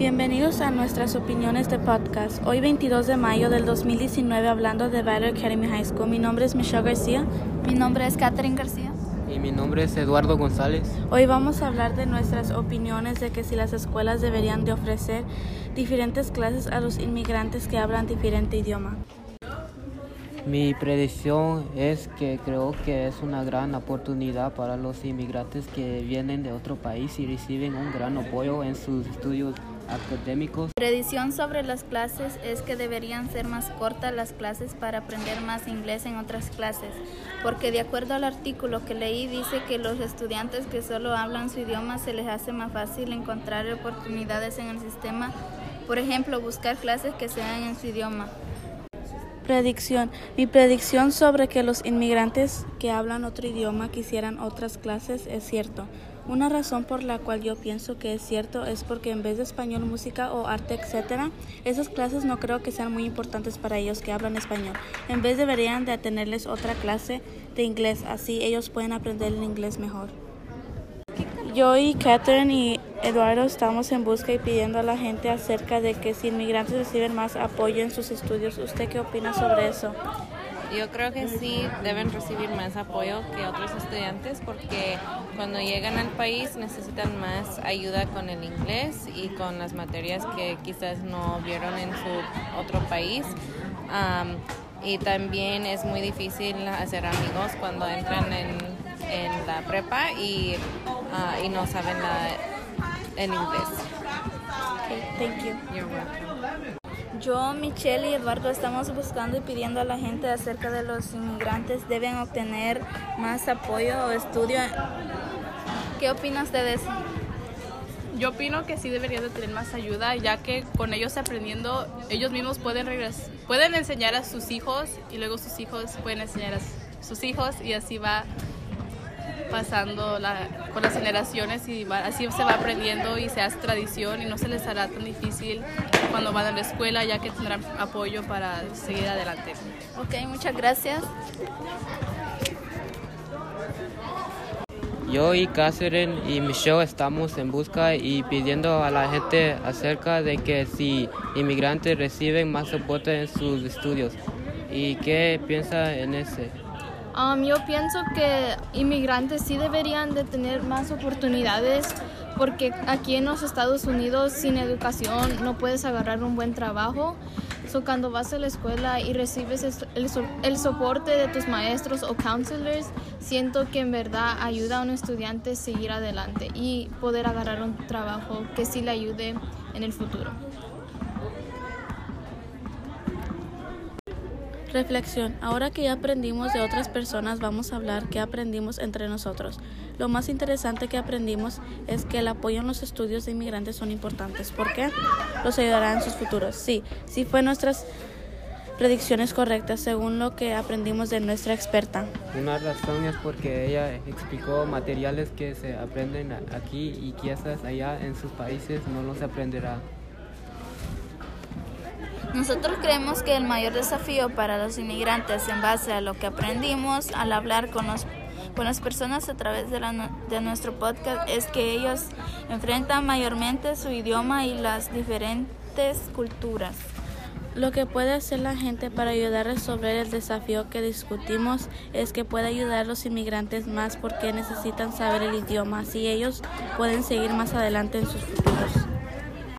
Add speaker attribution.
Speaker 1: Bienvenidos a nuestras opiniones de podcast. Hoy 22 de mayo del 2019 hablando de Battle Academy High School. Mi nombre es Michelle García.
Speaker 2: Mi nombre es Catherine García.
Speaker 3: Y mi nombre es Eduardo González.
Speaker 1: Hoy vamos a hablar de nuestras opiniones de que si las escuelas deberían de ofrecer diferentes clases a los inmigrantes que hablan diferente idioma.
Speaker 3: Mi predicción es que creo que es una gran oportunidad para los inmigrantes que vienen de otro país y reciben un gran apoyo en sus estudios académicos.
Speaker 2: Predicción sobre las clases es que deberían ser más cortas las clases para aprender más inglés en otras clases, porque de acuerdo al artículo que leí dice que los estudiantes que solo hablan su idioma se les hace más fácil encontrar oportunidades en el sistema, por ejemplo, buscar clases que sean en su idioma.
Speaker 1: Predicción. Mi predicción sobre que los inmigrantes que hablan otro idioma quisieran otras clases es cierto. Una razón por la cual yo pienso que es cierto es porque en vez de español, música o arte, etcétera, esas clases no creo que sean muy importantes para ellos que hablan español. En vez deberían de tenerles otra clase de inglés, así ellos pueden aprender el inglés mejor. Yo y Catherine y Eduardo estamos en busca y pidiendo a la gente acerca de que si inmigrantes reciben más apoyo en sus estudios. ¿Usted qué opina sobre eso?
Speaker 4: Yo creo que sí deben recibir más apoyo que otros estudiantes porque cuando llegan al país necesitan más ayuda con el inglés y con las materias que quizás no vieron en su otro país. y también es muy difícil hacer amigos cuando entran en en la prepa y, uh, y no saben la, el inglés.
Speaker 1: Okay, thank you.
Speaker 4: You're welcome.
Speaker 2: Yo, Michelle y Eduardo estamos buscando y pidiendo a la gente acerca de los inmigrantes deben obtener más apoyo o estudio. ¿Qué opina usted de eso?
Speaker 5: Yo opino que sí deberían de tener más ayuda, ya que con ellos aprendiendo, ellos mismos pueden pueden enseñar a sus hijos y luego sus hijos pueden enseñar a sus hijos y así va pasando la, con las generaciones y así se va aprendiendo y se hace tradición y no se les hará tan difícil cuando van a la escuela ya que tendrán apoyo para seguir adelante.
Speaker 2: Ok, muchas gracias.
Speaker 3: Yo y Catherine y Michelle estamos en busca y pidiendo a la gente acerca de que si inmigrantes reciben más soporte en sus estudios. ¿Y qué piensa en ese?
Speaker 6: Um, yo pienso que inmigrantes sí deberían de tener más oportunidades porque aquí en los Estados Unidos sin educación no puedes agarrar un buen trabajo. So, cuando vas a la escuela y recibes el, el, soporte de tus maestros o counselors, siento que en verdad ayuda a un estudiante a seguir adelante y poder agarrar un trabajo que sí le ayude en el futuro.
Speaker 1: Reflexión. Ahora que ya aprendimos de otras personas, vamos a hablar qué aprendimos entre nosotros. Lo más interesante que aprendimos es que el apoyo en los estudios de inmigrantes son importantes. ¿Por qué? Los ayudará en sus futuros. Sí, sí fue nuestras predicciones correctas según lo que aprendimos de nuestra experta.
Speaker 3: Una razón es porque ella explicó materiales que se aprenden aquí y quizás allá en sus países no los aprenderá.
Speaker 2: Nosotros creemos que el mayor desafío para los inmigrantes en base a lo que aprendimos al hablar con, con las personas a través de, de nuestro podcast es que ellos enfrentan mayormente su idioma y las diferentes culturas.
Speaker 1: Lo que puede hacer la gente para ayudar a resolver el desafío que discutimos es que puede ayudar a los inmigrantes más porque necesitan saber el idioma, así ellos pueden seguir más adelante en sus futuros.